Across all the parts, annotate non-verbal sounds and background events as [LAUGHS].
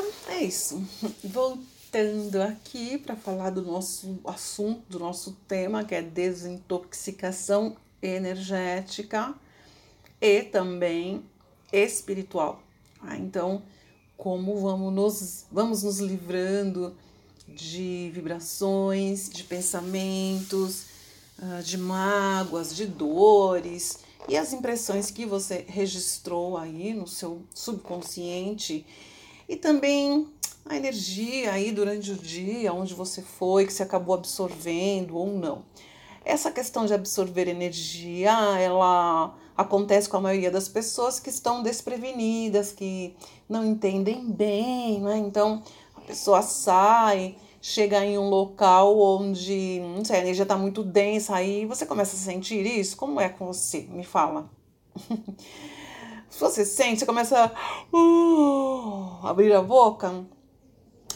dia, é isso. [LAUGHS] Voltando aqui para falar do nosso assunto, do nosso tema, que é desintoxicação energética e também espiritual. Ah, então, como vamos nos, vamos nos livrando de vibrações, de pensamentos, ah, de mágoas, de dores e as impressões que você registrou aí no seu subconsciente e também a energia aí durante o dia, onde você foi, que você acabou absorvendo ou não. Essa questão de absorver energia, ela acontece com a maioria das pessoas que estão desprevenidas, que não entendem bem, né? Então a pessoa sai, chega em um local onde não sei, a energia está muito densa, aí você começa a sentir isso? Como é com você? Me fala. [LAUGHS] Se você sente, você começa a uh, abrir a boca,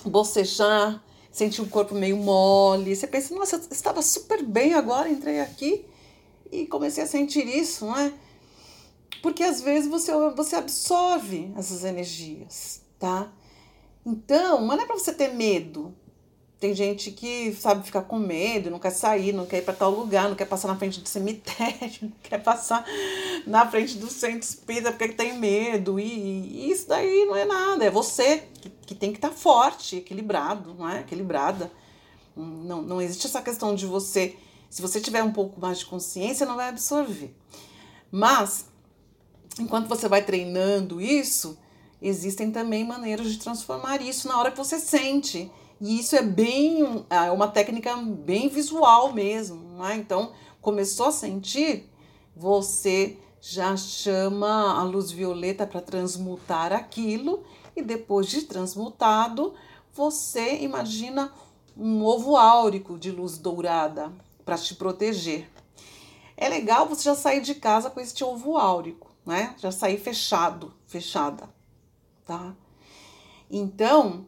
bocejar, sentir o corpo meio mole. Você pensa, nossa, eu estava super bem agora, entrei aqui e comecei a sentir isso, não é? Porque às vezes você, você absorve essas energias, tá? Então, não é para você ter medo, tem gente que sabe ficar com medo, não quer sair, não quer ir para tal lugar, não quer passar na frente do cemitério, [LAUGHS] não quer passar na frente do centro espírita porque tem medo. E, e, isso daí não é nada, é você que, que tem que estar tá forte, equilibrado, não é? Equilibrada. Não, não existe essa questão de você, se você tiver um pouco mais de consciência, não vai absorver. Mas, enquanto você vai treinando isso, existem também maneiras de transformar isso na hora que você sente. E isso é bem, é uma técnica bem visual mesmo, né? Então, começou a sentir, você já chama a luz violeta para transmutar aquilo e depois de transmutado, você imagina um ovo áurico de luz dourada para te proteger. É legal você já sair de casa com este ovo áurico, né? Já sair fechado, fechada, tá? Então,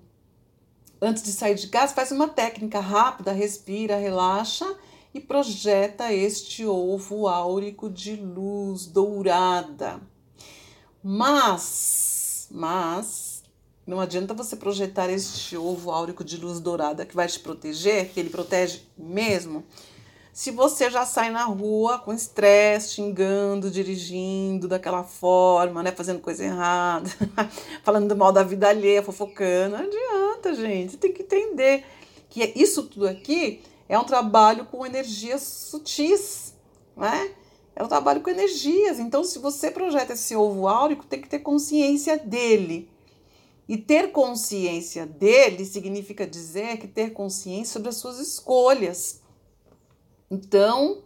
Antes de sair de casa, faz uma técnica rápida, respira, relaxa e projeta este ovo áurico de luz dourada. Mas, mas, não adianta você projetar este ovo áurico de luz dourada que vai te proteger, que ele protege mesmo, se você já sai na rua com estresse, xingando, dirigindo daquela forma, né, fazendo coisa errada, [LAUGHS] falando mal da vida alheia, fofocando, não adianta, gente. Você tem que entender que isso tudo aqui é um trabalho com energias sutis, né? É um trabalho com energias. Então, se você projeta esse ovo áurico, tem que ter consciência dele. E ter consciência dele significa dizer que ter consciência sobre as suas escolhas então,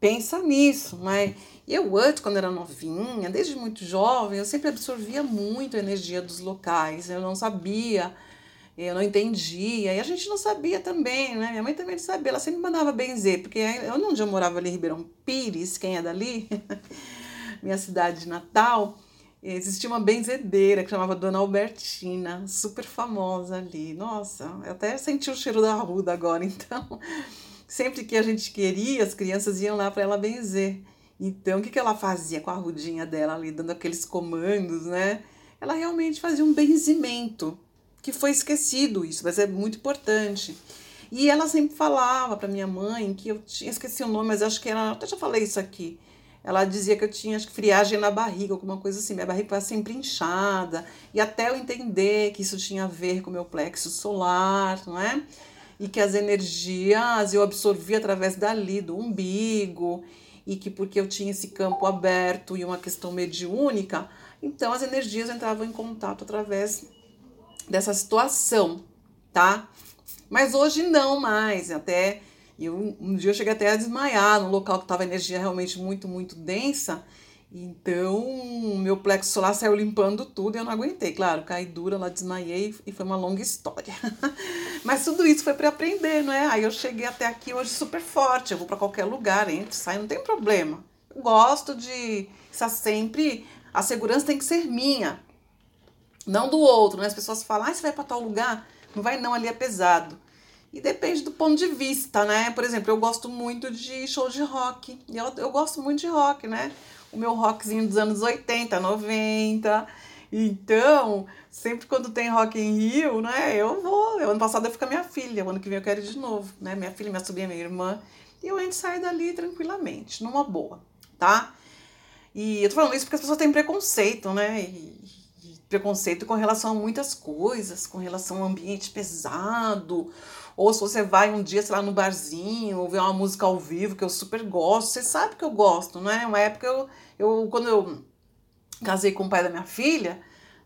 pensa nisso, né? Eu antes, quando era novinha, desde muito jovem, eu sempre absorvia muito a energia dos locais. Eu não sabia, eu não entendia, e a gente não sabia também, né? Minha mãe também não sabia, ela sempre mandava benzer, porque eu, onde eu morava ali em Ribeirão Pires, quem é dali, [LAUGHS] minha cidade de Natal, existia uma benzedeira que chamava Dona Albertina, super famosa ali. Nossa, eu até senti o cheiro da ruda agora, [LAUGHS] então sempre que a gente queria, as crianças iam lá para ela benzer. Então, o que, que ela fazia com a rudinha dela ali, dando aqueles comandos, né? Ela realmente fazia um benzimento, que foi esquecido isso, mas é muito importante. E ela sempre falava para minha mãe que eu tinha, esqueci o nome, mas acho que era, até já falei isso aqui. Ela dizia que eu tinha acho que friagem na barriga, alguma coisa assim. Minha barriga estava sempre inchada. E até eu entender que isso tinha a ver com o meu plexo solar, não é? e que as energias eu absorvia através dali, do umbigo, e que porque eu tinha esse campo aberto e uma questão mediúnica, então as energias entravam em contato através dessa situação, tá? Mas hoje não mais, até eu, um dia eu cheguei até a desmaiar num local que estava energia realmente muito, muito densa, então, meu plexo solar saiu limpando tudo e eu não aguentei. Claro, caí dura, lá desmaiei e foi uma longa história. [LAUGHS] Mas tudo isso foi para aprender, não é? Aí eu cheguei até aqui hoje super forte. Eu vou para qualquer lugar, entro, saio, não tem problema. Eu gosto de estar sempre. A segurança tem que ser minha, não do outro, né? As pessoas falam, ah, você vai para tal lugar? Não vai, não, ali é pesado. E depende do ponto de vista, né? Por exemplo, eu gosto muito de show de rock. E eu, eu gosto muito de rock, né? o meu rockzinho dos anos 80, 90. Então, sempre quando tem Rock in Rio, né, eu vou. Ano passado eu fui com a minha filha, o ano que vem eu quero ir de novo, né? Minha filha, minha sobrinha, minha irmã. E eu entro e saio dali tranquilamente, numa boa, tá? E eu tô falando isso porque as pessoas têm preconceito, né? E preconceito com relação a muitas coisas, com relação ao ambiente pesado, ou se você vai um dia, sei lá, no barzinho, ouvir uma música ao vivo, que eu super gosto, você sabe que eu gosto, né? Uma época eu, eu quando eu casei com o pai da minha filha,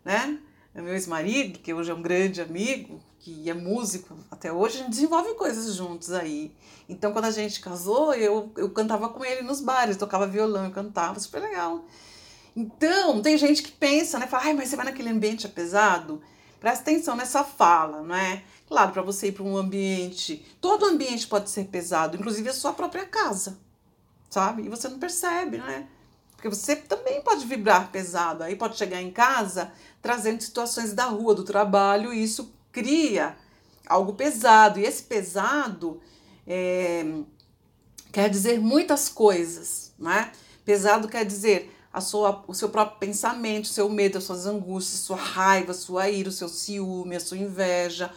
né? Meu ex-marido, que hoje é um grande amigo, que é músico até hoje, a gente desenvolve coisas juntos aí. Então, quando a gente casou, eu, eu cantava com ele nos bares, tocava violão, eu cantava, super legal. Então, tem gente que pensa, né? Fala, ai, mas você vai naquele ambiente é pesado? Presta atenção nessa fala, não é? Claro, para você ir para um ambiente, todo ambiente pode ser pesado, inclusive a sua própria casa, sabe? E você não percebe, né? Porque você também pode vibrar pesado, aí pode chegar em casa trazendo situações da rua, do trabalho, e isso cria algo pesado. E esse pesado é, quer dizer muitas coisas, né? Pesado quer dizer a sua, o seu próprio pensamento, o seu medo, as suas angústias, sua raiva, sua ira, o seu ciúme, a sua inveja,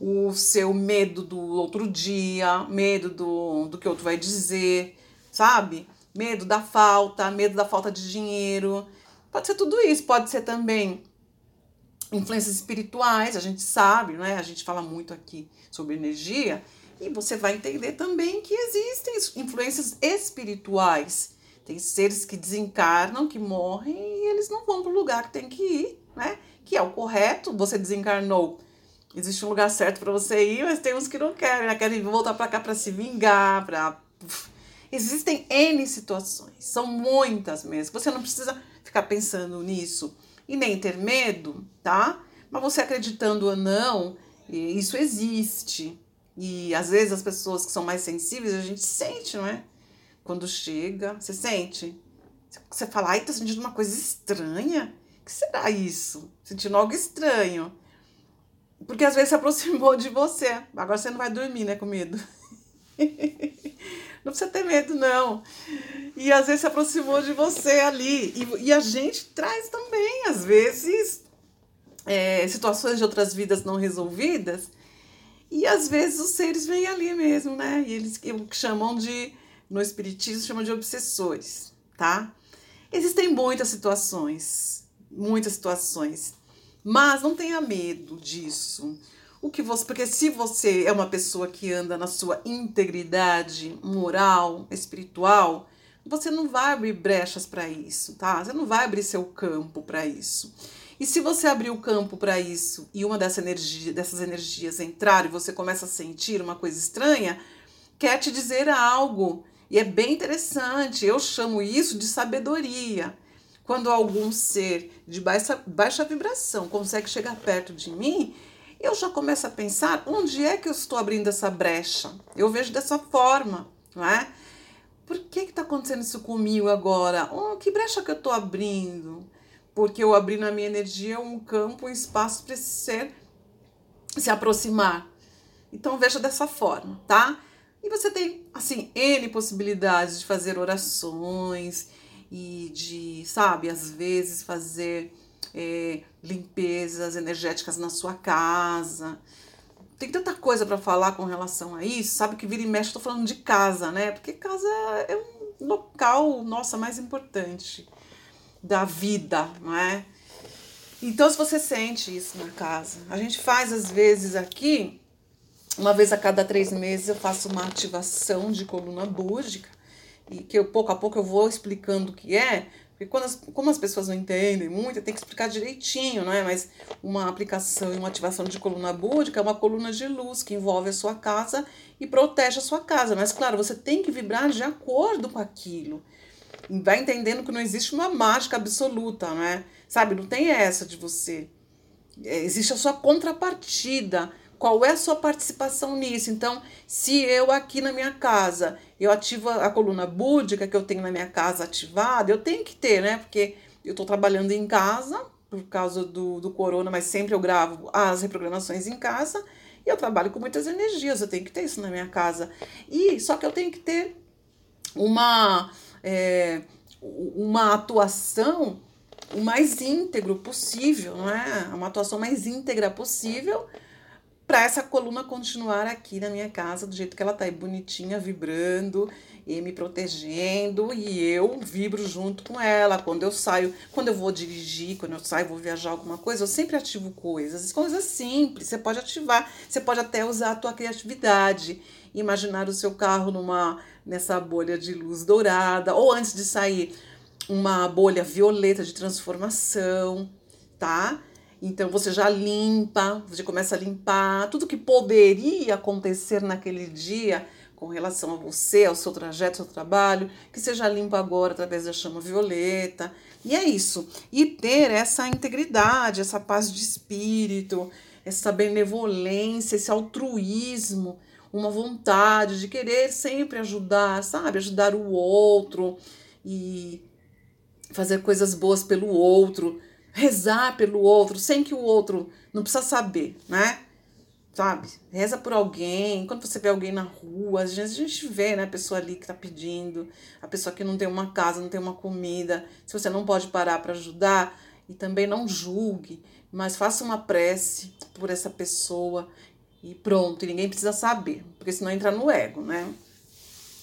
o seu medo do outro dia, medo do, do que outro vai dizer, sabe? Medo da falta, medo da falta de dinheiro. Pode ser tudo isso, pode ser também influências espirituais, a gente sabe, né? A gente fala muito aqui sobre energia, e você vai entender também que existem influências espirituais. Tem seres que desencarnam, que morrem e eles não vão para o lugar que tem que ir, né? Que é o correto. Você desencarnou, existe um lugar certo para você ir, mas tem uns que não querem, né? querem voltar para cá para se vingar, para Existem N situações, são muitas mesmo. Você não precisa ficar pensando nisso e nem ter medo, tá? Mas você acreditando ou não, isso existe. E às vezes as pessoas que são mais sensíveis, a gente sente, não é? Quando chega, você sente? Você fala, ai, tô sentindo uma coisa estranha. O que será isso? Sentindo algo estranho. Porque às vezes se aproximou de você. Agora você não vai dormir, né, com medo. [LAUGHS] não precisa ter medo, não. E às vezes se aproximou de você ali. E, e a gente traz também, às vezes, é, situações de outras vidas não resolvidas. E às vezes os seres vêm ali mesmo, né? E eles chamam de, no Espiritismo, chamam de obsessores, tá? Existem muitas situações, muitas situações. Mas não tenha medo disso o que você, porque se você é uma pessoa que anda na sua integridade moral, espiritual, você não vai abrir brechas para isso, tá? Você não vai abrir seu campo para isso. E se você abrir o campo para isso e uma dessa energia, dessas energias entrar e você começa a sentir uma coisa estranha, quer te dizer algo. E é bem interessante. Eu chamo isso de sabedoria. Quando algum ser de baixa, baixa vibração consegue chegar perto de mim, eu já começo a pensar onde é que eu estou abrindo essa brecha. Eu vejo dessa forma, não é? Por que está acontecendo isso comigo agora? Oh, que brecha que eu estou abrindo? Porque eu abri na minha energia um campo, um espaço para esse ser se aproximar. Então veja dessa forma, tá? E você tem, assim, N possibilidades de fazer orações e de, sabe, às vezes fazer é, limpezas energéticas na sua casa. Tem tanta coisa para falar com relação a isso, sabe que vira e mexe, estou falando de casa, né? Porque casa é um local, nossa, mais importante da vida, não é? Então, se você sente isso na casa, a gente faz às vezes aqui, uma vez a cada três meses, eu faço uma ativação de coluna búrgica, e que eu pouco a pouco eu vou explicando o que é, porque quando as, como as pessoas não entendem muito, tem que explicar direitinho, não é? Mas uma aplicação e uma ativação de coluna búdica é uma coluna de luz que envolve a sua casa e protege a sua casa. Mas, claro, você tem que vibrar de acordo com aquilo. Vai entendendo que não existe uma mágica absoluta, não é? Sabe, não tem essa de você. É, existe a sua contrapartida qual é a sua participação nisso? Então, se eu aqui na minha casa, eu ativo a coluna búdica que eu tenho na minha casa ativada, eu tenho que ter, né? Porque eu estou trabalhando em casa, por causa do, do corona, mas sempre eu gravo as reprogramações em casa, e eu trabalho com muitas energias, eu tenho que ter isso na minha casa. E só que eu tenho que ter uma, é, uma atuação o mais íntegro possível, não é? Uma atuação mais íntegra possível para essa coluna continuar aqui na minha casa do jeito que ela tá aí, bonitinha, vibrando e me protegendo e eu vibro junto com ela. Quando eu saio, quando eu vou dirigir, quando eu saio, vou viajar alguma coisa, eu sempre ativo coisas, coisas simples. Você pode ativar, você pode até usar a tua criatividade, imaginar o seu carro numa nessa bolha de luz dourada ou antes de sair uma bolha violeta de transformação, tá? Então você já limpa, você começa a limpar tudo que poderia acontecer naquele dia com relação a você, ao seu trajeto, ao seu trabalho, que seja limpo agora através da chama violeta. E é isso. E ter essa integridade, essa paz de espírito, essa benevolência, esse altruísmo, uma vontade de querer sempre ajudar, sabe? Ajudar o outro e fazer coisas boas pelo outro, rezar pelo outro, sem que o outro não precisa saber, né? Sabe? Reza por alguém. Quando você vê alguém na rua, às vezes a gente vê, né, a pessoa ali que tá pedindo, a pessoa que não tem uma casa, não tem uma comida. Se você não pode parar para ajudar, e também não julgue, mas faça uma prece por essa pessoa e pronto, e ninguém precisa saber, porque senão entra no ego, né?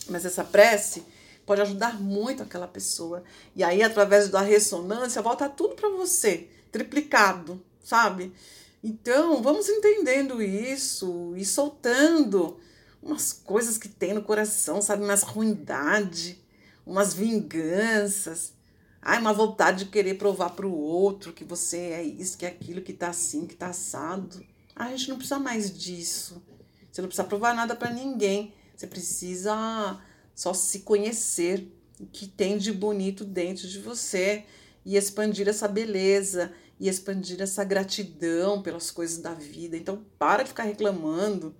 Mas essa prece pode ajudar muito aquela pessoa. E aí, através da ressonância, volta tudo para você, triplicado, sabe? Então, vamos entendendo isso e soltando umas coisas que tem no coração, sabe? Umas ruindade, umas vinganças. Ai, uma vontade de querer provar para o outro que você é isso, que é aquilo, que tá assim, que tá assado. A gente não precisa mais disso. Você não precisa provar nada para ninguém. Você precisa só se conhecer o que tem de bonito dentro de você e expandir essa beleza e expandir essa gratidão pelas coisas da vida. Então, para de ficar reclamando,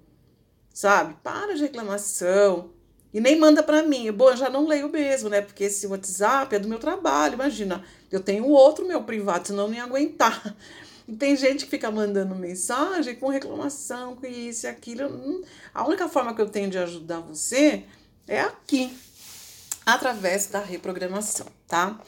sabe? Para de reclamação. E nem manda para mim. Bom, eu já não leio mesmo, né? Porque esse WhatsApp é do meu trabalho. Imagina, eu tenho outro meu privado, senão eu não ia aguentar. E tem gente que fica mandando mensagem com reclamação, com isso e aquilo. Hum, a única forma que eu tenho de ajudar você é aqui, através da reprogramação, tá?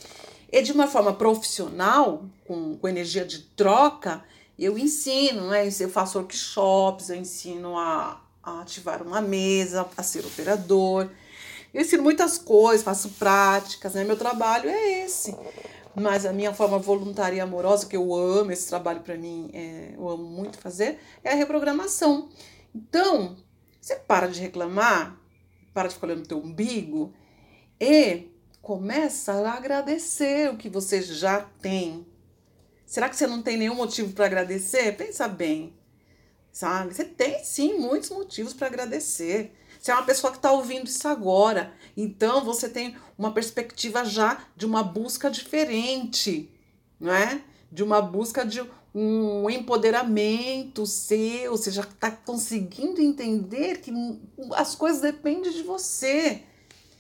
E de uma forma profissional, com, com energia de troca, eu ensino, né? Eu faço workshops, eu ensino a, a ativar uma mesa, a ser operador. Eu ensino muitas coisas, faço práticas, né? Meu trabalho é esse. Mas a minha forma voluntária e amorosa, que eu amo, esse trabalho para mim, é, eu amo muito fazer, é a reprogramação. Então, você para de reclamar, para de ficar olhando o teu umbigo e começa a agradecer o que você já tem. Será que você não tem nenhum motivo para agradecer? Pensa bem, sabe? Você tem sim muitos motivos para agradecer. Você é uma pessoa que está ouvindo isso agora, então você tem uma perspectiva já de uma busca diferente, não é? De uma busca de um empoderamento seu, você já está conseguindo entender que as coisas dependem de você.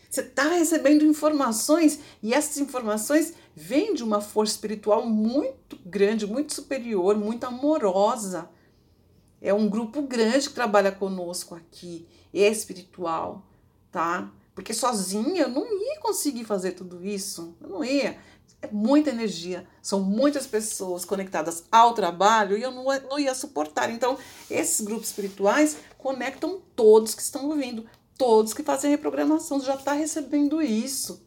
Você está recebendo informações e essas informações vêm de uma força espiritual muito grande, muito superior, muito amorosa. É um grupo grande que trabalha conosco aqui, é espiritual, tá? Porque sozinha eu não ia conseguir fazer tudo isso, eu não ia é muita energia, são muitas pessoas conectadas ao trabalho e eu não, não ia suportar. Então, esses grupos espirituais conectam todos que estão ouvindo, todos que fazem reprogramação, já está recebendo isso,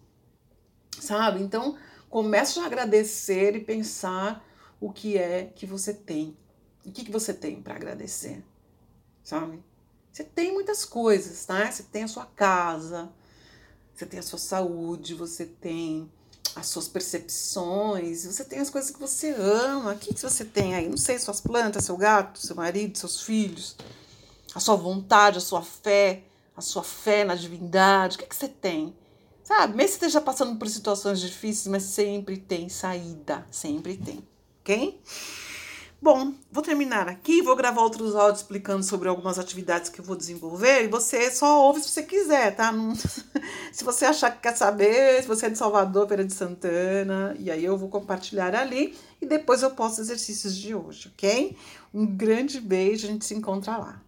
sabe? Então, comece a agradecer e pensar o que é que você tem. O que, que você tem para agradecer, sabe? Você tem muitas coisas, tá? Você tem a sua casa, você tem a sua saúde, você tem as suas percepções, você tem as coisas que você ama. O que, que você tem aí? Não sei, suas plantas, seu gato, seu marido, seus filhos, a sua vontade, a sua fé, a sua fé na divindade. O que, que você tem? Sabe? Mesmo que esteja passando por situações difíceis, mas sempre tem saída. Sempre tem. Ok? Bom, vou terminar aqui, vou gravar outros áudios explicando sobre algumas atividades que eu vou desenvolver e você só ouve se você quiser, tá? Não... [LAUGHS] se você achar que quer saber, se você é de Salvador, Feira de Santana, e aí eu vou compartilhar ali e depois eu posto os exercícios de hoje, ok? Um grande beijo, a gente se encontra lá.